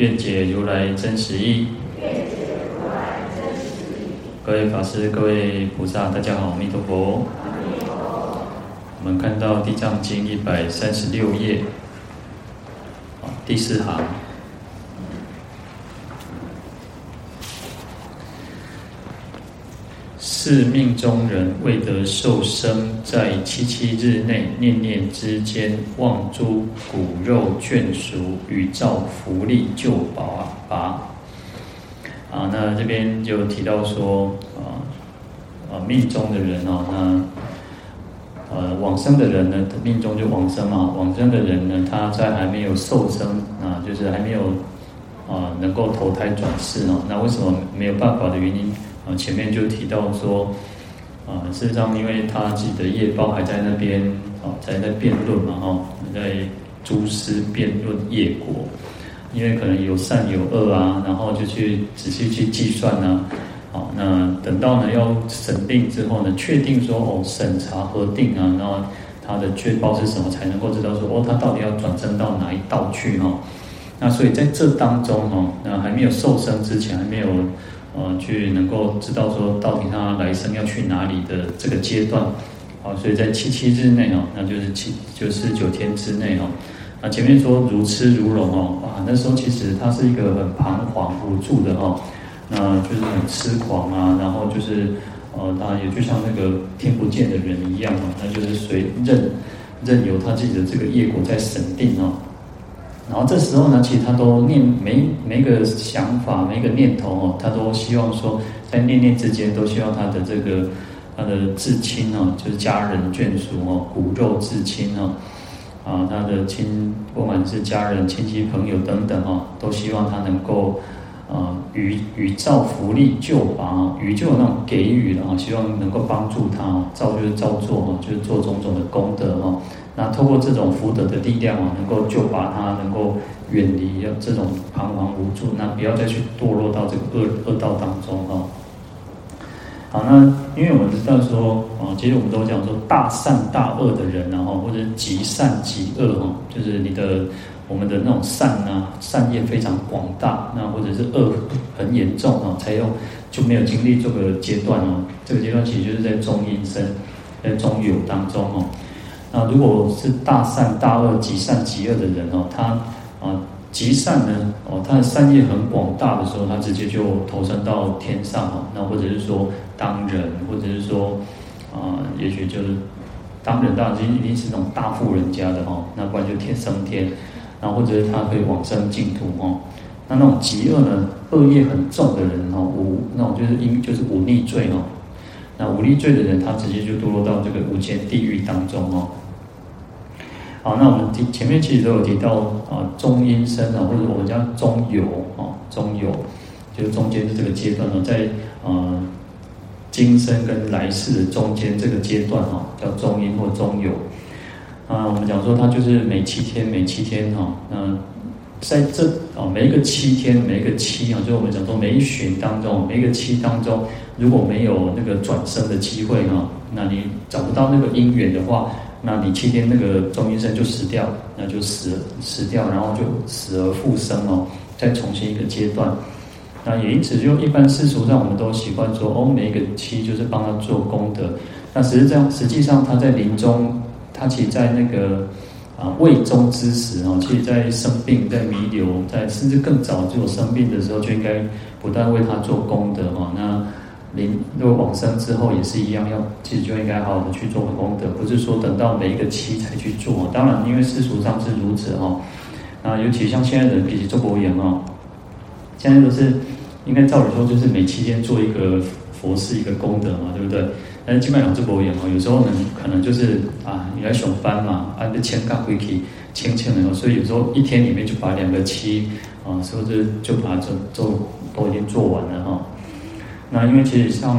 愿解如来真实义。各位法师、各位菩萨，大家好，阿弥陀佛。我们看到《地藏经》一百三十六页，第四行。是命中人为得受生，在七七日内念念之间，望诸骨肉眷属，与造福利救拔拔。啊，那这边就提到说，啊啊命中的人哦，那呃往生的人呢，命中就往生嘛。往生的人呢，他在还没有受生啊，就是还没有啊能够投胎转世哦。那为什么没有办法的原因？啊，前面就提到说，啊，事实上，因为他自己的业报还在那边，啊，在在辩论嘛，哈，在诸师辩论业果，因为可能有善有恶啊，然后就去仔细去计算呢，好，那等到呢要审定之后呢，确定说哦，审查核定啊，然后他的确报是什么，才能够知道说哦，他到底要转生到哪一道去哈，那所以在这当中哈，那还没有受生之前，还没有。呃，去能够知道说到底他来生要去哪里的这个阶段，好，所以在七七日内哦，那就是七就是九天之内哦，那前面说如痴如聋哦，啊，那时候其实他是一个很彷徨无助的哦，那就是很痴狂啊，然后就是呃，他也就像那个听不见的人一样哦，那就是随任任由他自己的这个业果在审定哦。然后这时候呢，其实他都念每每个想法、每个念头哦，他都希望说，在念念之间都希望他的这个他的至亲哦，就是家人眷属哦，骨肉至亲哦，啊，他的亲不管是家人、亲戚、朋友等等哦，都希望他能够啊，与与造福利救拔，与就有那种给予的啊，希望能够帮助他哦，造就是造作哦，就是做种种的功德哦。那透过这种福德的力量啊，能够救拔他，能够远离这种彷徨无助，那不要再去堕落到这个恶恶道当中哈。好，那因为我们知道说啊，其实我们都讲说大善大恶的人，然后或者极善极恶哈，就是你的我们的那种善啊，善业非常广大，那或者是恶很严重啊，才有就没有经历这个阶段哦。这个阶段其实就是在中阴身，在中有当中哦。那如果是大善大恶极善极恶的人哦，他啊极善呢哦，他的善业很广大的时候，他直接就投身到天上哦。那或者是说当人，或者是说啊，也许就是当人，当然一定是那种大富人家的哦。那不然就天升天，然后或者是他可以往生净土哦。那那种极恶呢，恶业很重的人哦，无那种就是因就是忤逆罪哦。那忤逆罪的人，他直接就堕落到这个无间地狱当中哦。好，那我们提前面其实都有提到啊，中阴身啊，或者我们叫中游啊，中游就是中间的这个阶段呢，在呃今生跟来世的中间这个阶段哈，叫中阴或中游啊。我们讲说它就是每七天，每七天哈，那在这啊每一个七天，每一个七啊，就我们讲说每一旬当中，每一个七当中，如果没有那个转生的机会哈，那你找不到那个因缘的话。那你七天那个中阴身就死掉，那就死死掉，然后就死而复生哦，再重新一个阶段。那也因此，就一般世俗上，我们都习惯说，哦，每一个七就是帮他做功德。那实际上，实际上他在临终，他其实在那个啊未终之时哦，其实在生病、在弥留、在甚至更早就有生病的时候，就应该不断为他做功德哦。那临若往生之后也是一样，要其实就应该好好的去做功德，不是说等到每一个期才去做。当然，因为世俗上是如此哈。啊，尤其像现在人，比起做佛言哦，现在都是应该照理说就是每七天做一个佛事一个功德嘛，对不对？但是基本上做佛言哦，有时候呢可能就是啊，你来上班嘛，按的签卡回去签签的哦，所以有时候一天里面就把两个期啊，是不是就把这都都已经做完了哈？那因为其实像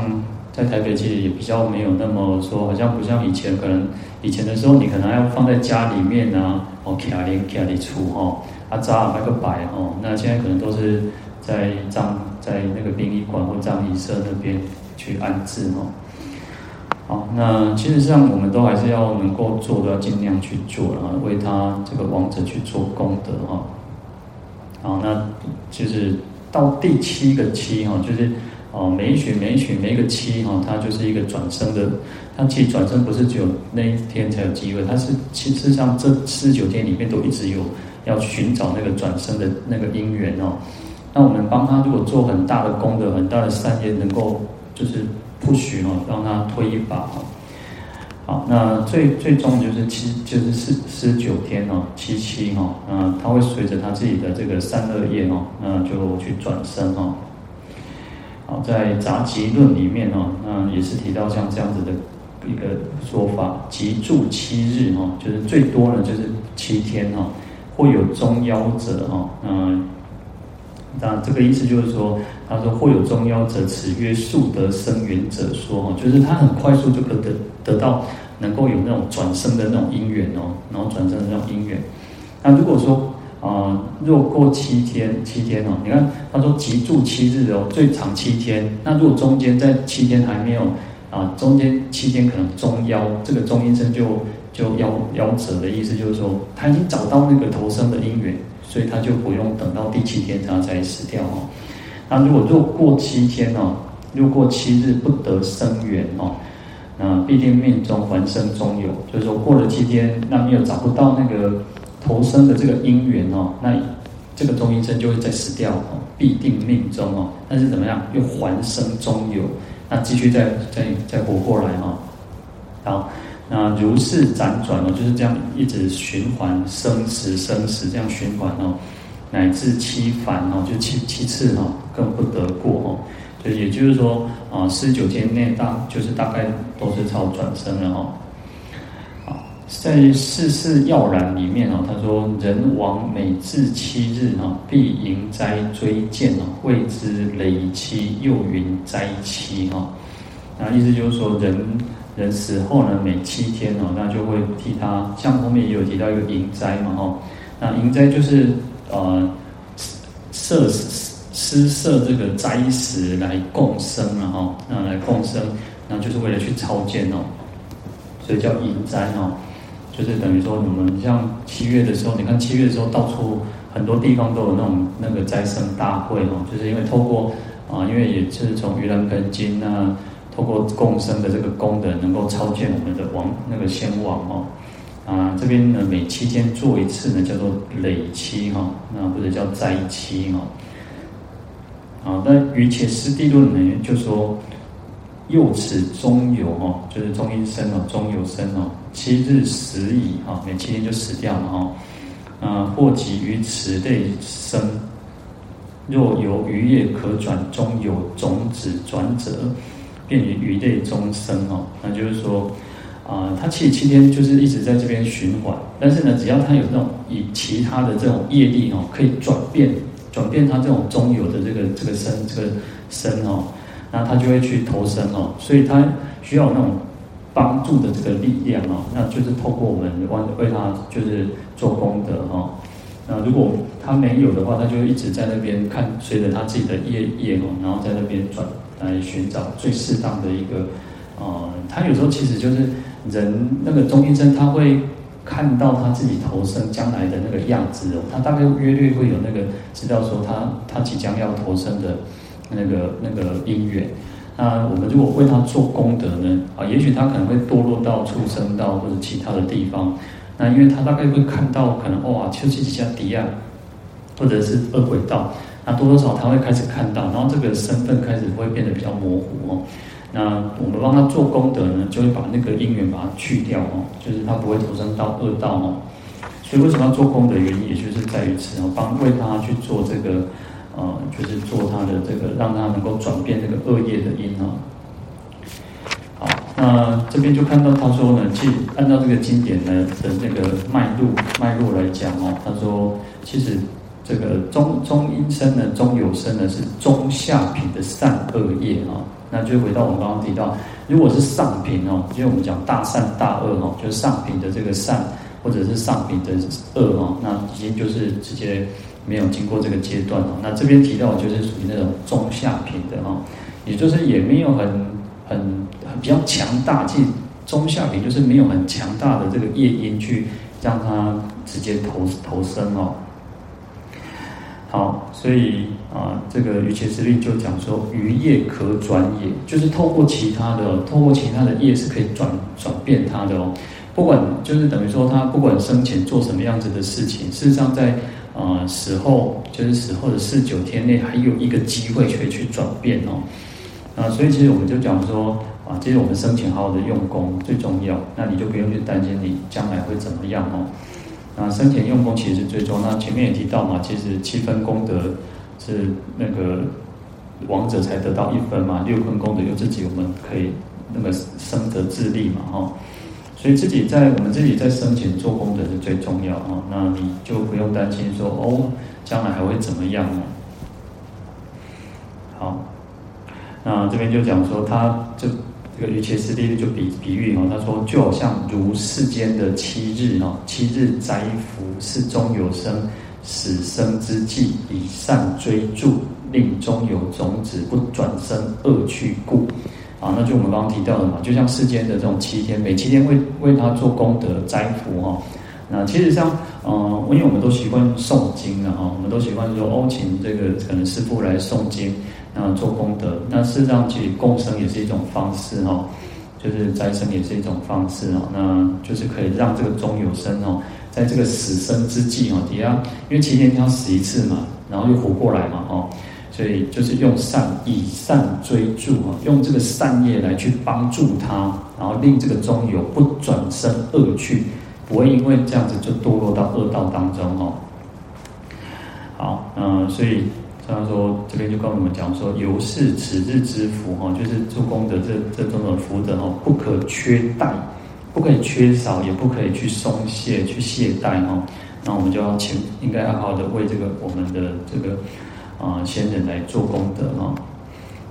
在台北，其实也比较没有那么说，好像不像以前，可能以前的时候，你可能要放在家里面啊，哦，卡里卡里出哦，啊扎那个摆哦，那现在可能都是在葬在那个殡仪馆或葬仪社那边去安置哦。好，那其实上我们都还是要能够做，都要尽量去做，然后为他这个亡者去做功德哈。好，那就是到第七个七哈，就是哦，每一旬每一旬每一个七哈，它就是一个转生的。它其实转生不是只有那一天才有机会，它是其实上这四十九天里面都一直有要寻找那个转生的那个因缘哦。那我们帮他如果做很大的功德、很大的善业，能够就是。不许哦，让他推一把哦。好，那最最终就是七，就是四十九天哦，七七哈，嗯，他会随着他自己的这个善恶业哦，那就去转生哦。好，在杂集论里面哦，那也是提到像这样子的一个说法，集住七日哦，就是最多呢就是七天哦，会有中夭者哦，嗯。那这个意思就是说，他说或有中夭者，此曰速得生缘者说哈，就是他很快速就可得得到能够有那种转生的那种因缘哦，然后转生的那种因缘。那如果说啊，若过七天，七天哦，你看他说集住七日哦，最长七天。那如果中间在七天还没有啊，中间七天可能中夭，这个中阴身就就夭夭折的意思就是说，他已经找到那个投生的因缘。所以他就不用等到第七天他才死掉哦。那如果若过七天哦，若过七日不得生缘哦，那必定命中还生中有。就是说过了七天，那没有找不到那个投生的这个因缘哦，那这个中阴身就会再死掉哦，必定命中哦。但是怎么样，又还生中有，那继续再再再活过来哦。好。那如是辗转哦，就是这样一直循环生死生死这样循环哦，乃至七返哦，就七七次哦，更不得过哦。就也就是说啊，四十九天内大就是大概都是超转生了哈。在世事要然里面哦，他说人亡每至七日哈，必迎灾追见哦，谓之累期，又云灾期哈。那意思就是说人。人死后呢，每七天哦，那就会替他，像后面也有提到一个迎灾嘛，哈，那迎灾就是呃设施设这个灾时来共生了哈，那来共生，那就是为了去超荐哦，所以叫迎灾哦，就是等于说我们像七月的时候，你看七月的时候到处很多地方都有那种那个灾生大会哦，就是因为透过啊，因为也是从盂兰盆经啊。透过共生的这个功德，能够超荐我们的王那个先王哦，啊，这边呢每七天做一次呢，叫做累期哈，那或者叫灾期哈，啊，那于切师地论呢就说，又此中有哈，就是中阴身哦，中有身哦，七日死矣哈，每七天就死掉了哈，啊，或及于此类生，若有余业可转，终有种子转者。便于鱼类中生哦，那就是说，啊、呃，他七十七天就是一直在这边循环，但是呢，只要他有那种以其他的这种业力哦，可以转变转变他这种中有的这个这个身这个身哦，那他就会去投生哦，所以他需要那种帮助的这个力量哦，那就是透过我们为为他就是做功德哦，那如果他没有的话，他就一直在那边看，随着他自己的业业哦，然后在那边转。来寻找最适当的一个，呃，他有时候其实就是人那个中阴身，他会看到他自己投生将来的那个样子哦，他大概约略会有那个知道说他他即将要投生的那个那个因缘。那我们如果为他做功德呢，啊，也许他可能会堕落到畜生道或者其他的地方。那因为他大概会看到可能哇，丘吉吉迪亚，或者是恶鬼道。那多多少他会开始看到，然后这个身份开始会变得比较模糊哦。那我们帮他做功德呢，就会把那个因缘把它去掉哦，就是他不会投生到恶道哦。所以为什么要做功德？原因也就是在于此哦，帮为他去做这个呃，就是做他的这个，让他能够转变这个恶业的因哦。好，那这边就看到他说呢，即按照这个经典呢的那个脉络脉络来讲哦，他说其实。这个中中阴身呢，中有身呢是中下品的善恶业啊。那就回到我们刚刚提到，如果是上品哦，因为我们讲大善大恶哦，就是上品的这个善，或者是上品的恶哦，那已经就是直接没有经过这个阶段哦。那这边提到就是属于那种中下品的哦，也就是也没有很很很比较强大，即中下品就是没有很强大的这个业因去让它直接投投生哦。好，所以啊，这个瑜伽师令就讲说，余业可转也，就是透过其他的，透过其他的业是可以转转变它的哦。不管就是等于说他不管生前做什么样子的事情，事实上在啊死后，就是死后的四九天内，还有一个机会可以去转变哦。啊，所以其实我们就讲说啊，其实我们生前好好的用功最重要，那你就不用去担心你将来会怎么样哦。那生前用功其实是最重要。那前面也提到嘛，其实七分功德是那个王者才得到一分嘛，六分功德由自己我们可以那么生得自立嘛，哈。所以自己在我们自己在生前做功德是最重要啊。那你就不用担心说哦，将来还会怎么样呢？好，那这边就讲说他就。这个瑜伽师弟就比比喻哦，他说就好像如世间的七日哦，七日灾福是中有生死生之际，以善追逐，令中有种子不转生恶趣故啊。那就我们刚刚提到的嘛，就像世间的这种七天，每七天为为他做功德斋福哈。那其实像嗯，因为我们都习惯诵经了哈，我们都习惯说哦，请这个可能师父来诵经。那做功德，那事实上其实共生也是一种方式哈，就是再生也是一种方式哈，那就是可以让这个中有生哦，在这个死生之际哦，底下因为七天要死一次嘛，然后又活过来嘛哈，所以就是用善以善追助啊，用这个善业来去帮助他，然后令这个中有不转生恶趣，不会因为这样子就堕落到恶道当中哦。好，嗯，所以。他说：“这边就跟我们讲说，由是此日之福哈，就是做功德这这种种福德哦，不可缺怠，不可以缺少，也不可以去松懈、去懈怠哈。那我们就要请，应该要好好的为这个我们的这个啊、呃、先人来做功德哈。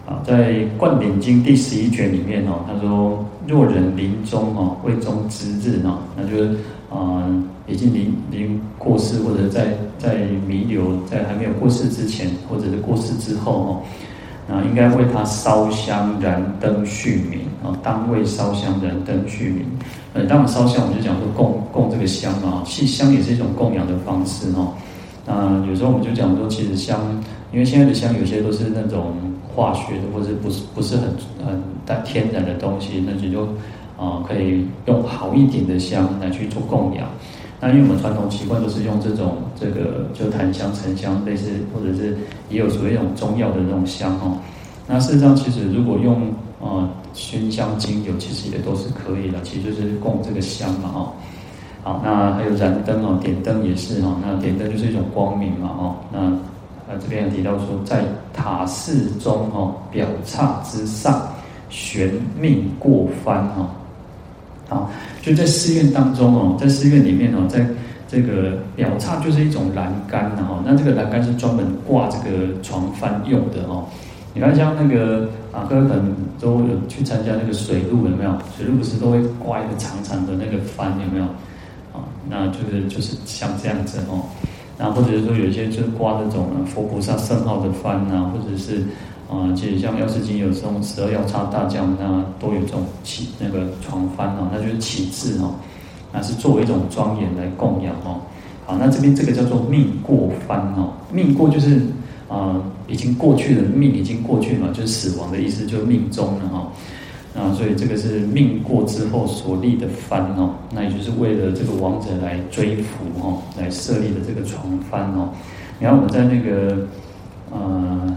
啊，在《灌顶经》第十一卷里面哦，他说：若人临终哦，未终之日呢，那就是。”啊、已经临临过世，或者在在弥留，在还没有过世之前，或者是过世之后哦，那应该为他烧香燃灯续冥啊，当为烧香燃灯续冥。呃，当我烧香，我们就讲说供供这个香嘛，其实香也是一种供养的方式哈。那有时候我们就讲说，其实香，因为现在的香有些都是那种化学的，或者不是不是很很带天然的东西，那就就。啊，可以用好一点的香来去做供养。那因为我们传统习惯都是用这种这个就檀香、沉香类似，或者是也有所谓一种中药的那种香哦。那事实上，其实如果用啊熏香精油，其实也都是可以的。其实就是供这个香嘛哦。好，那还有燃灯哦，点灯也是哈。那点灯就是一种光明嘛哦。那啊这边提到说，在塔寺中哦，表刹之上悬命过幡哈。啊，就在寺院当中哦，在寺院里面哦，在这个表刹就是一种栏杆的哈，那这个栏杆是专门挂这个床幡用的哦。你看像那个啊，各位可能都有去参加那个水陆有没有？水陆不是都会挂一个长长的那个幡有没有？啊，那就是就是像这样子哦，那或者是说有些就挂那种佛菩萨圣号的幡啊，或者是。啊，其实像药师经有这种十二药叉大将，那都有这种起那个床幡哦，那就是起字哦，那是作为一种庄严来供养哦。好，那这边这个叫做命过幡哦，命过就是啊、已经过去的，命已经过去嘛，就是死亡的意思，就命中了哈。啊所以这个是命过之后所立的幡哦，那也就是为了这个亡者来追福哦，来设立的这个床幡哦。然后我们在那个呃。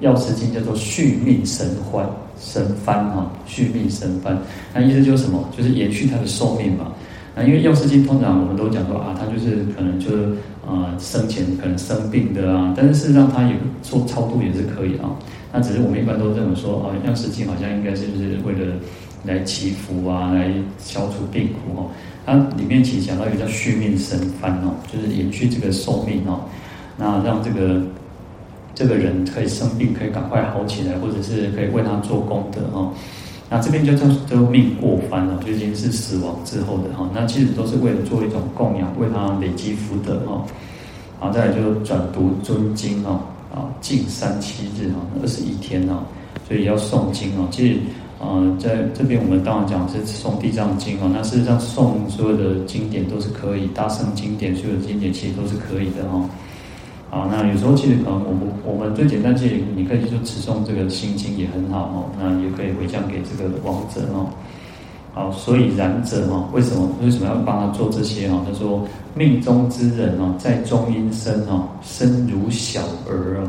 药师经叫做续命神幡，神幡哈，续命神幡，那意思就是什么？就是延续他的寿命嘛。那因为药师经通常我们都讲说啊，他就是可能就是、呃、生前可能生病的啊，但是事实上他也做超度也是可以啊。那只是我们一般都认为说啊，药师经好像应该是就是为了来祈福啊，来消除病苦哦。它里面其实讲到一个叫续命神幡哦，就是延续这个寿命哦。那让这个这个人可以生病，可以赶快好起来，或者是可以为他做功德哦。那这边就叫叫命过番了，就已经是死亡之后的哈。那其实都是为了做一种供养，为他累积福德哈。好，再来就转读尊经哦，啊，禁三七日啊，二十一天哦，所以要诵经哦。其实，呃，在这边我们当然讲是诵地藏经哦。那事实上诵所有的经典都是可以，大乘经典所有的经典其实都是可以的哈。啊，那有时候其实可能我们我们最简单，其实你可以就持诵这个心经也很好哦。那也可以回向给这个亡者哦。好，所以然者哈，为什么为什么要帮他做这些哈？他说命中之人哦，在中阴身哦，身如小儿啊。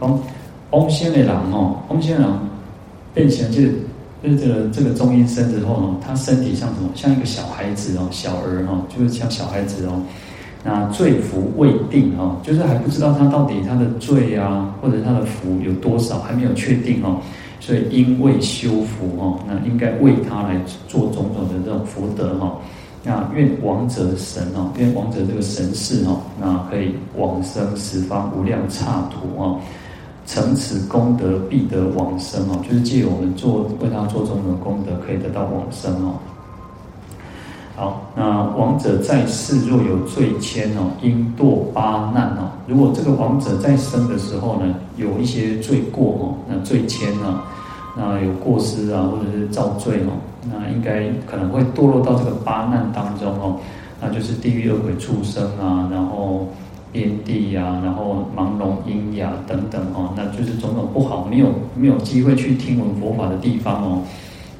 讲翁仙的人哦，翁仙人变成就是就是这个这个中阴身之后呢，他身体像什么？像一个小孩子哦，小儿哦，就是像小孩子哦。那罪福未定哦，就是还不知道他到底他的罪啊，或者他的福有多少，还没有确定哦，所以因为修福哦，那应该为他来做种种的这种福德哈。那愿亡者神哦，愿亡者这个神士哦，那可以往生十方无量刹土哦，成此功德必得往生哦，就是借我们做为他做种种功德，可以得到往生哦。好，那亡者在世若有罪愆哦，应堕八难哦。如果这个亡者在生的时候呢，有一些罪过哦，那罪愆啊，那有过失啊，或者是造罪哦，那应该可能会堕落到这个八难当中哦。那就是地狱恶鬼畜生啊，然后边地啊，然后盲聋喑哑等等哦，那就是种种不好，没有没有机会去听闻佛法的地方哦。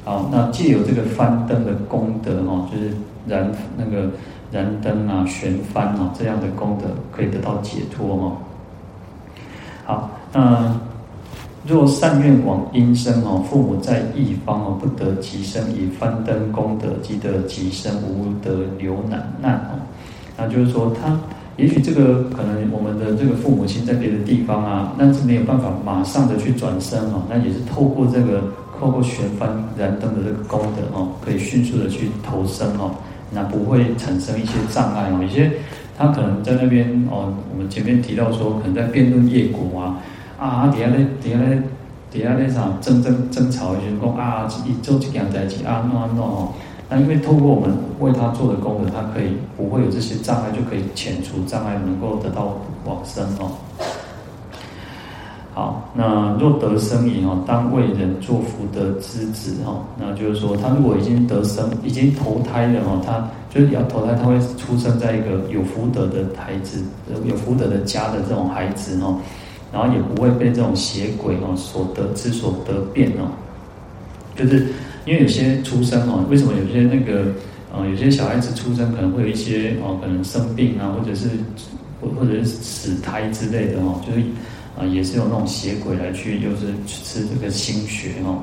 好，那借由这个翻灯的功德哦，就是燃那个燃灯啊、旋翻哦这样的功德，可以得到解脱哦。好，那若善愿往阴身哦，父母在异方哦，不得即生，以翻灯功德即得即生，无得流难难哦。那就是说，他也许这个可能我们的这个父母亲在别的地方啊，那是没有办法马上的去转生哦，那也是透过这个。透过旋翻燃灯的这个功德哦，可以迅速的去投生哦，那不会产生一些障碍哦。有些他可能在那边哦，我们前面提到说，可能在辩论业果啊，啊底下咧底下咧底下咧啥争争争吵，就是讲啊，一做这样在一起啊，弄啊弄哦。那因为透过我们为他做的功德，他可以不会有这些障碍，就可以遣除障碍，能够得到往生哦。好，那若得生矣哦，当为人做福德之子哦。那就是说，他如果已经得生，已经投胎了哦，他就是要投胎，他会出生在一个有福德的孩子，有福德的家的这种孩子哦。然后也不会被这种邪鬼哦所得之所得变哦。就是因为有些出生哦，为什么有些那个呃，有些小孩子出生可能会有一些哦，可能生病啊，或者是或或者是死胎之类的哦，就是。啊，也是有那种邪鬼来去，又是吃这个心血哦。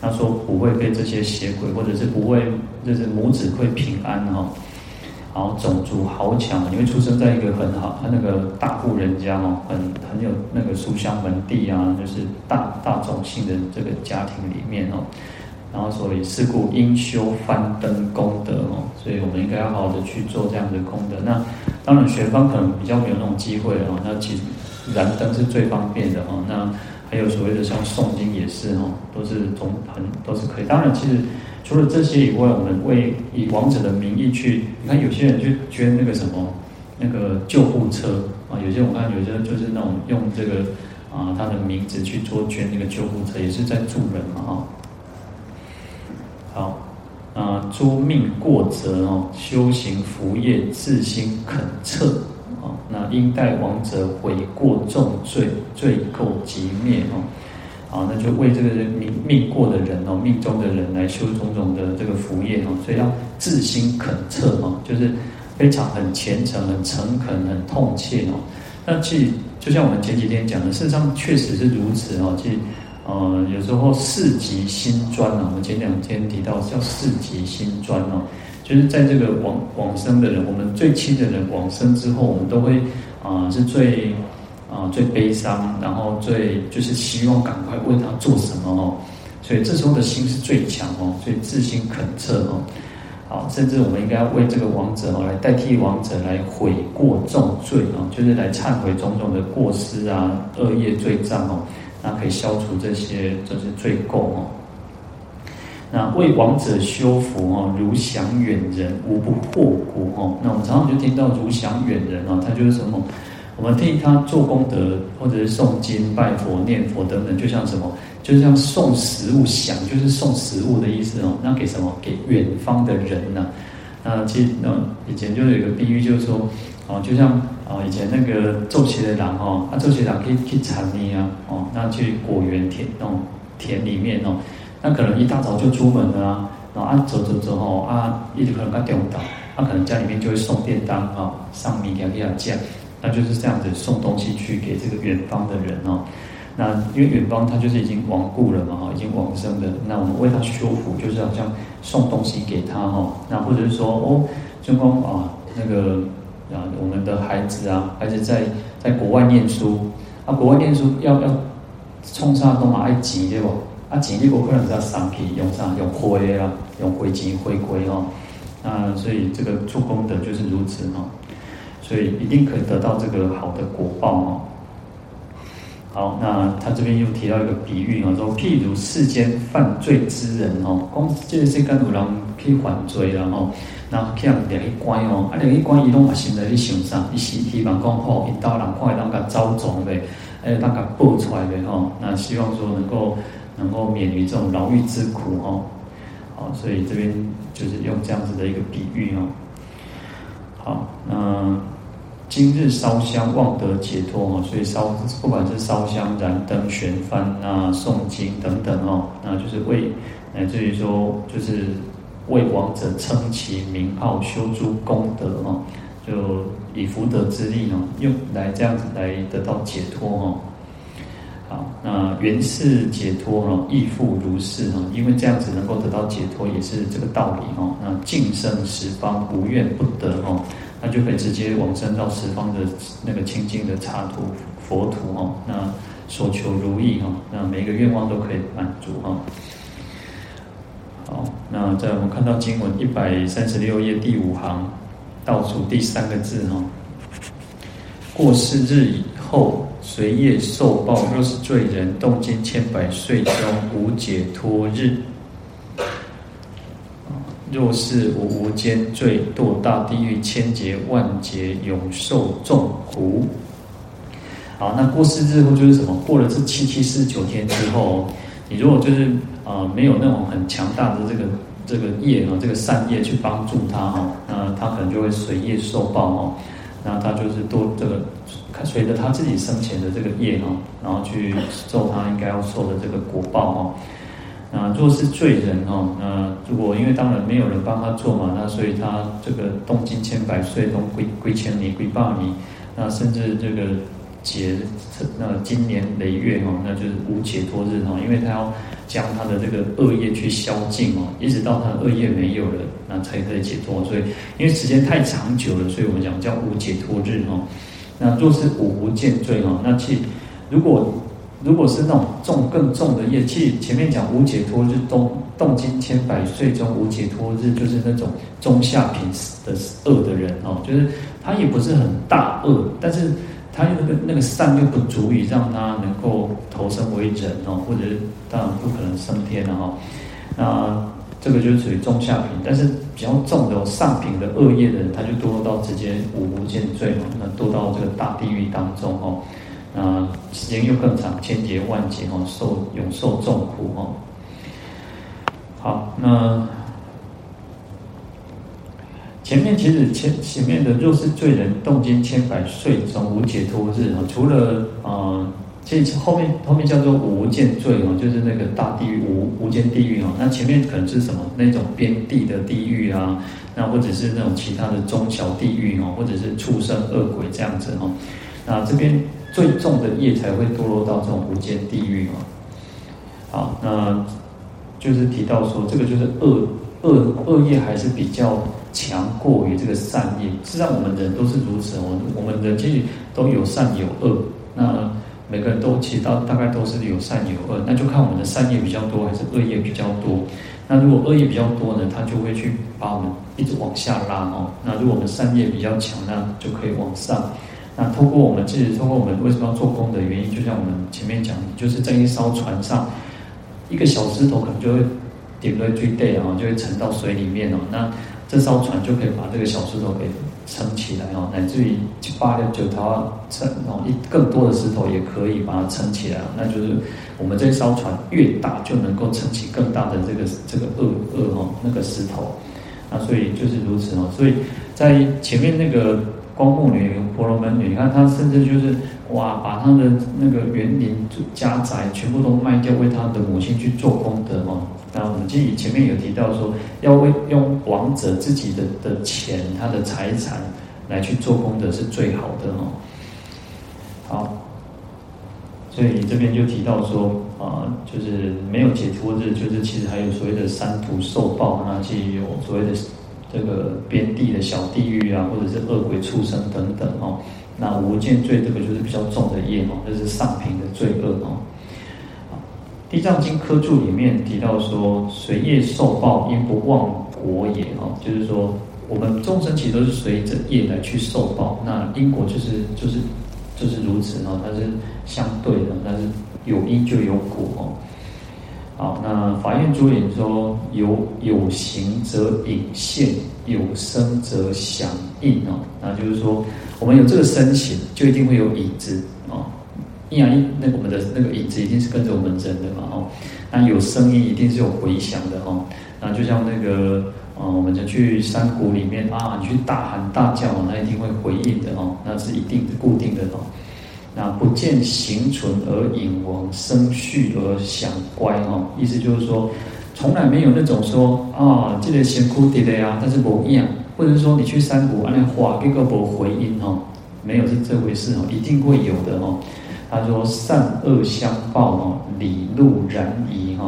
他说不会被这些邪鬼，或者是不会，就是母子会平安哈。然后种族豪强，你会出生在一个很好，他那个大户人家哦，很很有那个书香门第啊，就是大大种姓的这个家庭里面哦。然后所以是故应修翻灯功德哦，所以我们应该要好好的去做这样的功德。那当然学方可能比较没有那种机会哦，那其实。燃灯是最方便的哦，那还有所谓的像诵经也是哦，都是从很都是可以。当然，其实除了这些以外，我们为以王者的名义去，你看有些人去捐那个什么那个救护车啊，有些我看有些就是那种用这个啊他的名字去做捐那个救护车，也是在助人嘛哈。好啊，诸命过则哦，修行福业自心恳彻。哦那应待亡者悔过重罪，罪垢即灭哦。好，那就为这个人命命过的人哦，命中的人来修种种的这个福业哦。所以要自心恳切哦，就是非常很虔诚、很诚恳、很痛切哦。那其实就像我们前几天讲的，事实上确实是如此哦。其实呃，有时候事急心专啊，我前两天提到叫事急心专哦。就是在这个往往生的人，我们最亲的人往生之后，我们都会啊、是最啊、最悲伤，然后最就是希望赶快为他做什么哦，所以这时候的心是最强哦，所以自心恳切哦。好，甚至我们应该为这个亡者哦，来代替亡者来悔过重罪哦，就是来忏悔种种的过失啊、恶业罪障哦，那可以消除这些这些罪垢哦。那为王者修佛哦，如想远人，无不获果哦。那我们常常就听到如想远人哦，他就是什么？我们替他做功德，或者是诵经、拜佛、念佛等等，就像什么？就像送食物，想就是送食物的意思哦。那给什么？给远方的人呢、那其实那以前就有一个比喻，就是说哦，就像啊以前那个周琦的狼哦，啊周琦狼可以去产泥啊哦，那去果园田那种田里面哦，那可能一大早就出门了啊，然后啊走走走哦啊，一直可能他掉倒，他可能家里面就会送便当啊，上米给他酱，那就是这样子送东西去给这个远方的人哦。那因为远方他就是已经亡故了嘛，哈，已经往生的。那我们为他修福，就是好像送东西给他哈。那或者是说，哦，就光啊，那个啊，我们的孩子啊，孩子在在国外念书，啊，国外念书要要冲上都嘛爱钱对不？啊，钱你不可能在上去用上用灰啊，用灰钱灰归哦。那所以这个做功德就是如此哦，所以一定可以得到这个好的果报哦。好，那他这边又提到一个比喻啊，说譬如世间犯罪之人哦，讲这个世间有人去犯罪了吼，那去人掠去关哦，啊两一关伊拢嘛心内去想啥？伊是希望讲吼，一刀人看会当甲招众呗，哎，当甲报出来呗吼，那希望说能够能够免于这种牢狱之苦哦，好，所以这边就是用这样子的一个比喻哦。好，那。今日烧香望得解脱哦，所以烧不管是烧香、燃灯、悬幡啊、诵经等等哦，那就是为乃至于说，就是为亡者称其名号、修诸功德哦，就以福德之力哦，用来这样子来得到解脱哦。好，那缘是解脱哦，亦复如是哈，因为这样子能够得到解脱，也是这个道理哦。那尽生十方无怨不得哦。那就可以直接往生到十方的那个清净的刹土佛土哦，那所求如意哈，那每一个愿望都可以满足哈。好，那在我们看到经文一百三十六页第五行倒数第三个字哈，过世日以后随业受报，若是罪人，动经千百岁中无解脱日。若是无无间罪，堕大地狱千劫万劫，永受众苦。好，那过世日后就是什么？过了这七七四十九天之后，你如果就是啊、没有那种很强大的这个这个业啊，这个善业去帮助他哈，那他可能就会随业受报哦。那他就是多这个他随着他自己生前的这个业哈，然后去受他应该要受的这个果报哈。那若是罪人哦，那如果因为当然没有人帮他做嘛，那所以他这个动经千百岁都归归千里归百年，那甚至这个劫那经年累月哈，那就是无解脱日哈，因为他要将他的这个恶业去消尽哦，一直到他的恶业没有了，那才可以解脱。所以因为时间太长久了，所以我们讲叫无解脱日哈。那若是无无间罪哈，那去如果。如果是那种重更重的业气，前面讲无解脱日，动动经千百岁中无解脱日，就是那种中下品的恶的人哦，就是他也不是很大恶，但是他那个那个善又不足以让他能够投生为人哦，或者是当然不可能升天了哈。那这个就是属于中下品，但是比较重的上品的恶业的人，他就堕到直接无无间罪嘛，那堕到这个大地狱当中哦。那，时间又更长，千劫万劫哦，受永受众苦哦。好，那前面其实前前面的若是罪人，动经千百岁中无解脱日啊，除了所以后面后面叫做无间罪哦，就是那个大地狱无无间地狱哦。那前面可能是什么那种边地的地狱啊，那或者是那种其他的中小地狱哦，或者是畜生恶鬼这样子哦。那这边。最重的业才会堕落到这种无间地狱哦。好，那就是提到说，这个就是恶恶恶业还是比较强过于这个善业。实际上，我们人都是如此，我我们人其实都有善有恶。那每个人都其实大大概都是有善有恶，那就看我们的善业比较多还是恶业比较多。那如果恶业比较多呢，他就会去把我们一直往下拉哦。那如果我们善业比较强，那就可以往上。那通过我们自己，通过我们为什么要做功德的原因，就像我们前面讲，就是在一艘船上，一个小石头可能就会点对最对啊，就会沉到水里面哦。那这艘船就可以把这个小石头给撑起来哦，乃至于八六九条撑哦，一更多的石头也可以把它撑起来。那就是我们这艘船越大，就能够撑起更大的这个这个恶恶哦那个石头。那所以就是如此哦。所以在前面那个光目女、婆罗门女，你看她甚至就是哇，把她的那个园林家宅全部都卖掉，为她的母亲去做功德哦。那我们记前面有提到说，要为用亡者自己的的钱、他的财产来去做功德是最好的哦。好，所以这边就提到说啊，就是没有解脱日，就是其实还有所谓的三途受报，那其实有所谓的这个边地的小地狱啊，或者是恶鬼畜生等等哦。那无间罪这个就是比较重的业哦，这是上品的罪恶哦。《地藏经》科注里面提到说：“随业受报，因不忘果也。”哦，就是说，我们众生其实都是随着业来去受报。那因果就是就是就是如此哦，它是相对的，但是有因就有果哦。好，那法院主演说：“有有形则影现，有声则响应。”哦，那就是说，我们有这个身形，就一定会有影子哦。阴阳那我们的那个影子一定是跟着我们人的嘛，哦，那有声音一定是有回响的哦，那就像那个，呃，我们就去山谷里面啊，你去大喊大叫，那一定会回应的哦，那是一定的固定的哦。那不见形存而影亡，声续而响乖哦，意思就是说，从来没有那种说啊，这个先哭的呀，但是不一样，或者说你去山谷啊，那话一个不回音哦，没有是这回事哦，一定会有的哦。他说：“善恶相报哦，理路然宜哈，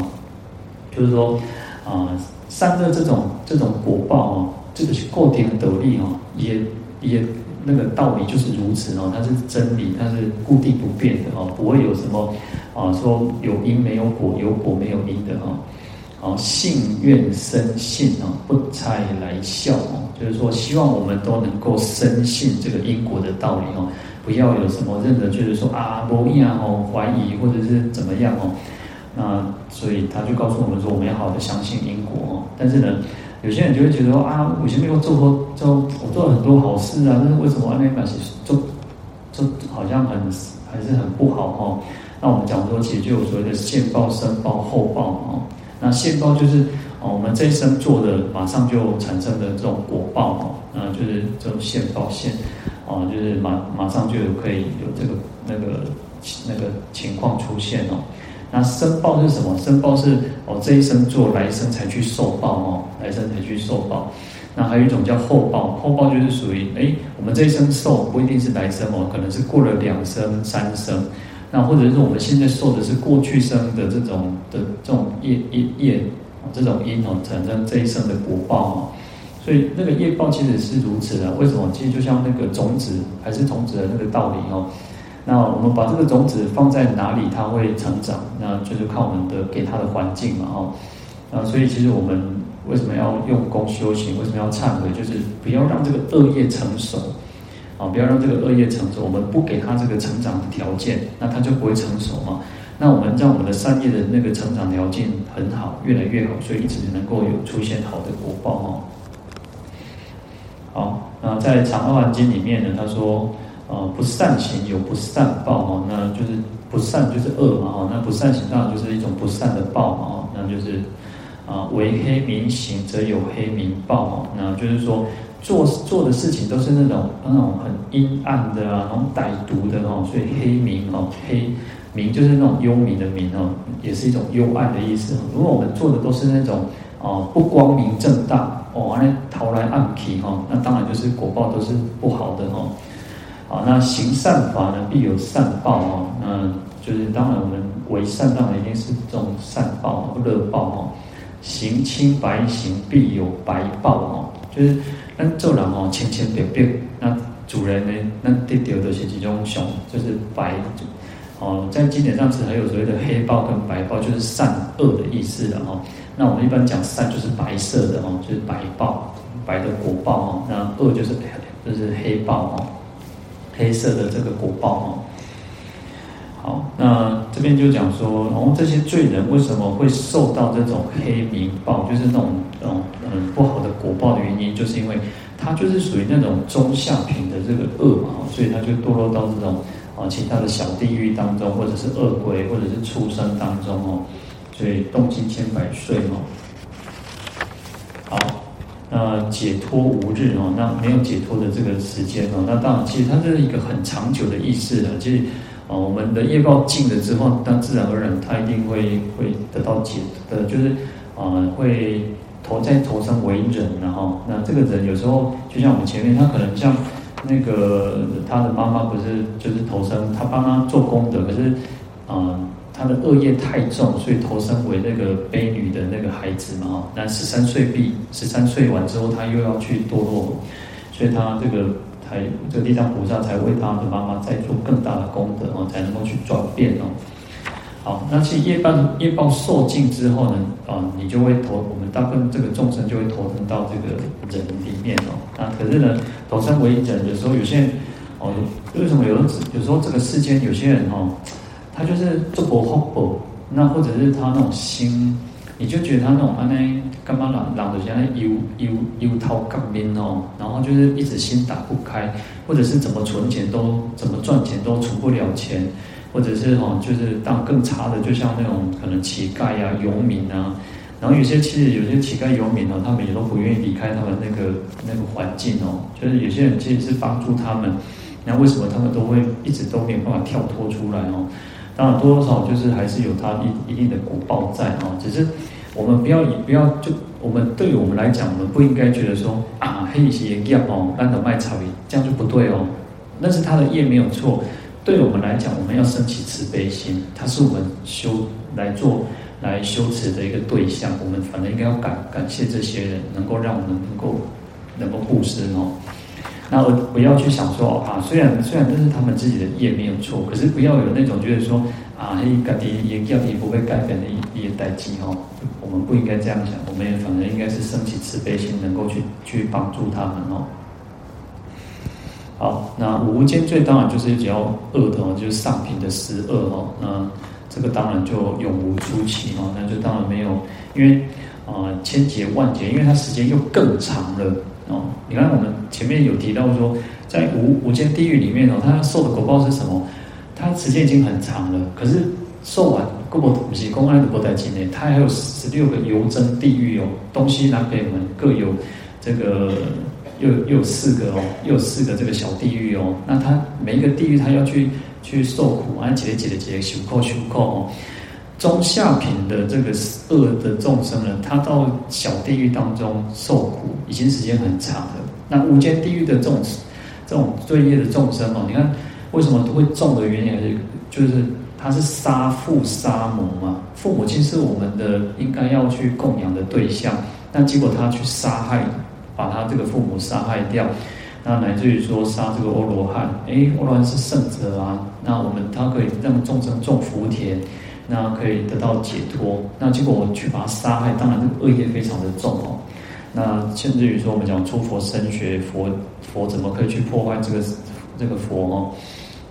就是说啊，善恶这种这种果报哦，这个是固定的道理哦，也也那个道理就是如此哦，它是真理，它是固定不变的哦，不会有什么啊说有因没有果，有果没有因的哈。啊，信愿深信哦，不猜来笑哦，就是说希望我们都能够深信这个因果的道理哦。”不要有什么任何就是说啊，不一样哦，怀疑或者是怎么样哦，那所以他就告诉我们说，我们要好的相信因果哦。但是呢，有些人就会觉得说啊，我前面有做过，做我做了很多好事啊，但是为什么那把事做做好像很还是很不好哦？那我们讲说，其实就有所谓的现报、身报、后报哦。那现报就是哦，我们这一生做的，马上就产生的这种果报哦，那就是这种现报现。哦，就是马马上就可以有这个那个那个情况出现哦。那身报是什么？身报是哦，这一生做，来生才去受报哦，来生才去受报。那还有一种叫后报，后报就是属于哎，我们这一生受不一定是来生哦，可能是过了两生、三生，那或者是我们现在受的是过去生的这种的这种业业业这种因哦，产生这一生的果报哦。所以那个业报其实是如此的，为什么？其实就像那个种子，还是种子的那个道理哦。那我们把这个种子放在哪里，它会成长，那就是靠我们的给它的环境嘛哦。那所以其实我们为什么要用功修行？为什么要忏悔？就是不要让这个恶业成熟啊，不要让这个恶业成熟。我们不给他这个成长的条件，那他就不会成熟嘛。那我们让我们的善业的那个成长条件很好，越来越好，所以一直能够有出现好的果报哦。好，那在《长阿含经》里面呢，他说，呃，不善行有不善报哦，那就是不善就是恶嘛哈，那不善行当然就是一种不善的报嘛哈，那就是啊，为黑明行则有黑明报哦，那就是说做做的事情都是那种那种很阴暗的啊，那种歹毒的哦，所以黑明哦，黑明就是那种幽冥的冥哦，也是一种幽暗的意思。如果我们做的都是那种哦不光明正大。哦，那投来暗去哈，那当然就是果报都是不好的哈。好，那行善法呢，必有善报哦。那就是当然我们为善，当然一定是这种善报、不乐报哦。行清白行，必有白报哦。就是那做人哦，清清白白，那主人呢，那得到的是一种熊，就是白哦，在经典上是还有所谓的黑豹跟白豹，就是善恶的意思的哦。那我们一般讲善就是白色的哦，就是白豹，白的果报哦。那恶就是就是黑豹哦，黑色的这个果报哦。那这边就讲说，哦，这些罪人为什么会受到这种黑名报，就是那种那种嗯不好的果报的原因，就是因为他就是属于那种中下品的这个恶嘛，所以他就堕落到这种。啊，其他的小地狱当中，或者是恶鬼，或者是畜生当中哦，所以动经千百岁哦。好，那解脱无日哦，那没有解脱的这个时间哦，那当然，其实它是一个很长久的意思的。其实，啊，我们的业报尽了之后，那自然而然，他一定会会得到解的，就是啊、呃，会投在投生为人，然后，那这个人有时候就像我们前面，他可能像。那个他的妈妈不是就是投生，他帮他做功德，可是，啊、他的恶业太重，所以投生为那个悲女的那个孩子嘛，哈，那十三岁毕，十三岁完之后，他又要去堕落，所以他这个才这个地藏菩萨才为他的妈妈再做更大的功德哦，才能够去转变哦。好，那其实业报业报受尽之后呢，啊，你就会投我们大部分这个众生就会投生到这个人里面哦。那可是呢，投生为人的时候，有些人哦，为什么有的有时候这个世间有些人哦，他就是做不好，那或者是他那种心，你就觉得他那种安内干嘛懒懒的，像那忧忧忧涛干边哦，然后就是一直心打不开，或者是怎么存钱都怎么赚钱都存不了钱。或者是哈，就是当更差的，就像那种可能乞丐、啊、游民啊，然后有些其实有些乞丐游民哦，他们也都不愿意离开他们那个那个环境哦。就是有些人其实是帮助他们，那为什么他们都会一直都没有办法跳脱出来哦？当然多多少少就是还是有他一一定的果报在哦。只是我们不要以不要就我们对于我们来讲，我们不应该觉得说啊，黑些业哦，烂的卖草鱼，这样就不对哦。那是他的业没有错。对我们来讲，我们要升起慈悲心，它是我们修来做来修持的一个对象。我们反正应该要感感谢这些人，能够让我们能够能够布施哦。那我不要去想说啊，虽然虽然这是他们自己的业没有错，可是不要有那种觉得说啊，一个的也叫你不会改变的一一代际哦。我们不应该这样想，我们也反正应该是升起慈悲心，能够去去帮助他们哦。好，那无间罪当然就是只要恶的哦，就是上品的十恶哦。那这个当然就永无出期哦，那就当然没有，因为啊、千劫万劫，因为它时间又更长了哦。你看我们前面有提到说，在无无间地狱里面哦，他受的果报是什么？他时间已经很长了，可是受完过不不是公安的不在境内，他还有十六个游增地狱哦，东西南北门各有这个。又又有四个哦，又有四个这个小地狱哦。那他每一个地狱，他要去去受苦，啊，几个几个几个修扣修扣哦。中下品的这个恶的众生呢，他到小地狱当中受苦，已经时间很长了。那无间地狱的这种这种罪业的众生哦，你看为什么会重的原因，是就是他是杀父杀母嘛，父母亲是我们的应该要去供养的对象，但结果他去杀害。把他这个父母杀害掉，那乃至于说杀这个阿罗汉，诶，阿罗汉是圣者啊，那我们他可以让众生种福田，那可以得到解脱。那结果我去把他杀害，当然这个恶业非常的重哦。那甚至于说我们讲出佛身学佛，佛怎么可以去破坏这个这个佛哦？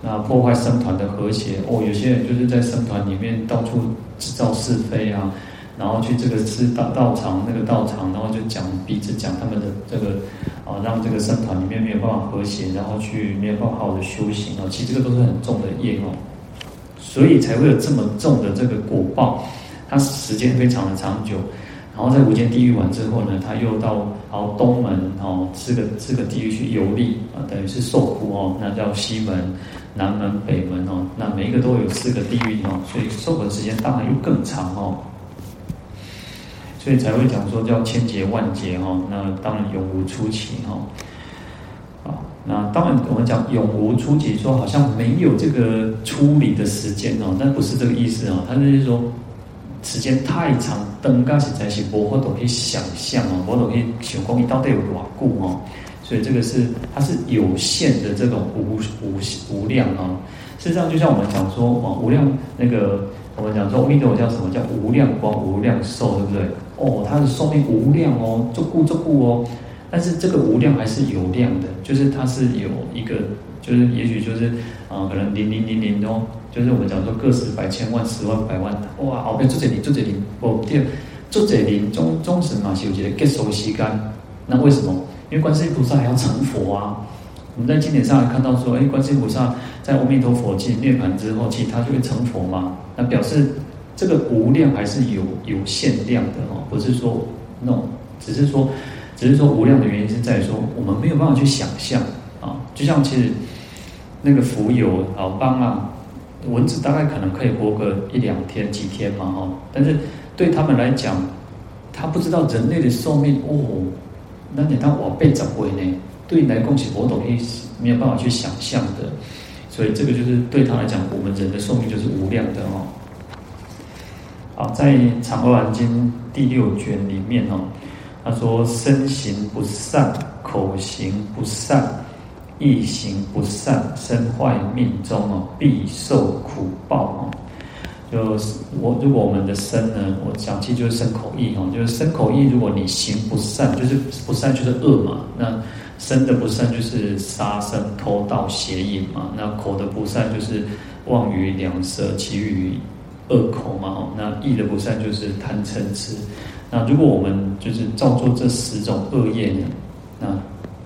那破坏僧团的和谐哦，有些人就是在僧团里面到处制造是非啊。然后去这个是道道场那个道场，然后就讲彼此讲他们的这个啊，让这个僧团里面没有办法和谐，然后去没有办法好好的修行哦。其实这个都是很重的业哦，所以才会有这么重的这个果报。它时间非常的长久，然后在无间地狱完之后呢，他又到然后东门哦，四个四个地狱去游历啊，等于是受苦哦。那叫西门、南门、北门哦，那每一个都有四个地狱哦，所以受苦的时间当然又更长哦。所以才会讲说叫千劫万劫哦，那当然永无出期哦。啊，那当然我们讲永无出期，说好像没有这个出离的时间哦，但不是这个意思哦，他就是说时间太长，登高实在是无法度去想象哦，无法度去想讲你到底有多久哦。所以这个是它是有限的这种无无无量哦。事实上，就像我们讲说，哦，无量那个，我们讲说，阿弥陀佛叫什么？叫无量光、无量寿，对不对？哦，它的寿命无量哦，足够足够哦。但是这个无量还是有量的，就是它是有一个，就是也许就是啊、可能零零零零哦，就是我们讲说个十百千万十万百万，哇，后边做这里做这里，哦，对，做这里终终时嘛，是有一个结束时间。那为什么？因为观世音菩萨还要成佛啊。我们在经典上看到说，哎，观世音菩萨在阿弥陀佛去涅槃之后，其实他就会成佛嘛。那表示这个无量还是有有限量的哦，不是说那种，只是说。只是说无量的原因是在于说我们没有办法去想象啊，就像其实那个蜉蝣、老蚌啊，蚊子大概可能可以活个一两天、几天嘛哈，但是对他们来讲，他不知道人类的寿命哦，那你看我被怎么呢？对你来讲是我懂意思，没有办法去想象的，所以这个就是对他来讲，我们人的寿命就是无量的哦。好，在《长阿含经》第六卷里面哦。他说：“身行不善，口行不善，意行不善，身坏命终哦，必受苦报哦。就是我，如果我们的身呢，我讲起就是身口意哦，就是身口意，如果你行不善，就是不善就是恶嘛。那身的不善就是杀生、偷盗、邪淫嘛。那口的不善就是妄语、两舌、綺语、恶口嘛。哦，那意的不善就是贪嗔痴。”那如果我们就是照做这十种恶业呢，那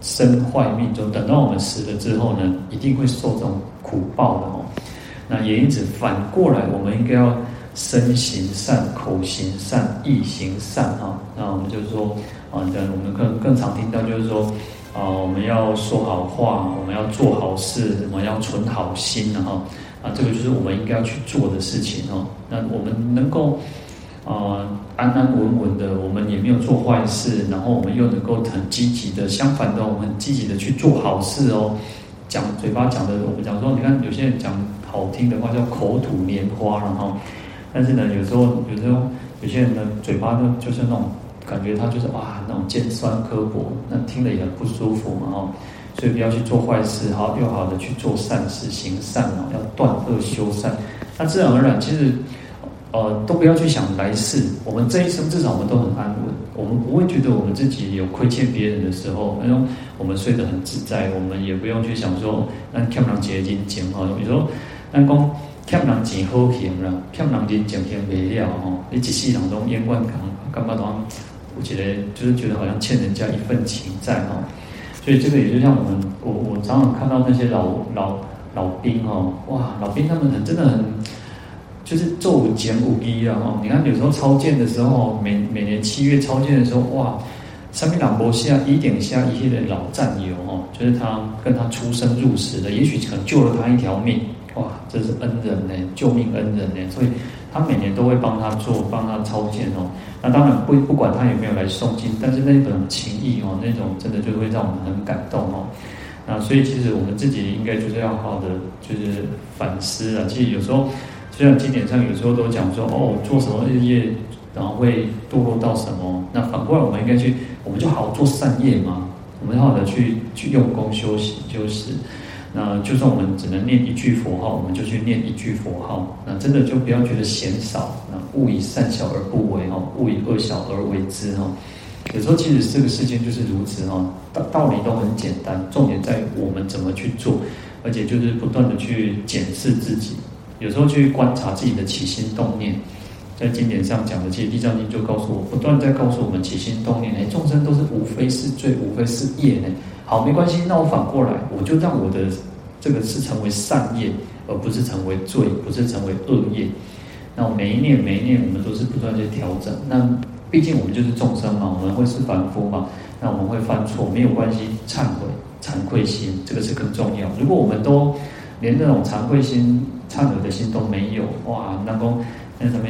身坏命终，等到我们死了之后呢，一定会受这种苦报的哦。那也因此反过来，我们应该要身行善、口行善、意行善啊。那我们就是说啊，对，我们更更常听到就是说啊，我们要说好话，我们要做好事，我们要存好心啊。啊，这个就是我们应该要去做的事情哦。那我们能够。啊、呃，安安稳稳的，我们也没有做坏事，然后我们又能够很积极的，相反的，我们很积极的去做好事哦。讲嘴巴讲的，我们讲说，你看有些人讲好听的话叫口吐莲花，然后，但是呢，有时候有时候有些人的嘴巴呢，就是那种感觉，他就是哇，那种尖酸刻薄，那听了也很不舒服嘛，哦，所以不要去做坏事，好，又好的去做善事，行善哦，要断恶修善，那自然而然，其实。呃，都不要去想来世，我们这一生至少我们都很安稳，我们不会觉得我们自己有亏欠别人的时候，那种我们睡得很自在，我们也不用去想说，那欠人钱人情哈，比如说，那讲欠人钱好行了，欠人情行行不了哦，你一世人都冤枉干干嘛，我觉得就是觉得好像欠人家一份情债哈，所以这个也就像我们，我我常常看到那些老老老兵哈，哇，老兵他们很真的很。就是做检五一啊哦，你看有时候超荐的时候，每每年七月超荐的时候，哇，上面朗博下一点下一些的老战友哦，就是他跟他出生入死的，也许可能救了他一条命，哇，这是恩人呢，救命恩人呢，所以他每年都会帮他做，帮他抄件哦。那当然不不管他有没有来诵经，但是那种情谊哦，那种真的就会让我们很感动哦。那所以其实我们自己应该就是要好好的就是反思啊，其实有时候。就像经典上有时候都讲说，哦，做什么日业，然后会堕落到什么？那反过来，我们应该去，我们就好好做善业嘛。我们好好的去去用功修行，就是，那就算我们只能念一句佛号，我们就去念一句佛号。那真的就不要觉得嫌少，那勿以善小而不为哈，勿以恶小而为之哈。有时候其实这个世界就是如此哈，道道理都很简单，重点在于我们怎么去做，而且就是不断的去检视自己。有时候去观察自己的起心动念，在经典上讲的，其实《地藏经》就告诉我，不断在告诉我们起心动念，哎，众生都是无非是罪，无非是业呢。好，没关系，那我反过来，我就让我的这个是成为善业，而不是成为罪，不是成为恶业。那我每一念每一念，我们都是不断去调整。那毕竟我们就是众生嘛，我们会是凡夫嘛，那我们会犯错，没有关系，忏悔、惭愧心，这个是更重要。如果我们都连这种惭愧心、忏悔的心都没有，哇！那讲那什么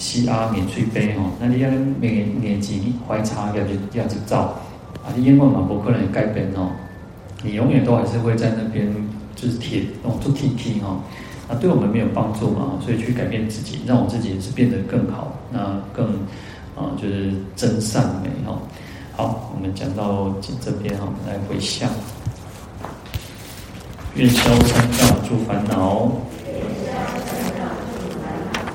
西阿免罪悲吼，那你要每年纪怀差要去要去造，啊，你永远嘛不可能改变哦，你永远都还是会在那边就是铁哦做铁铁哈，那对我们没有帮助嘛，所以去改变自己，让我自己也是变得更好，那更啊就是真善美哈。好，我们讲到这边哈，来回向。愿消三障诸烦恼，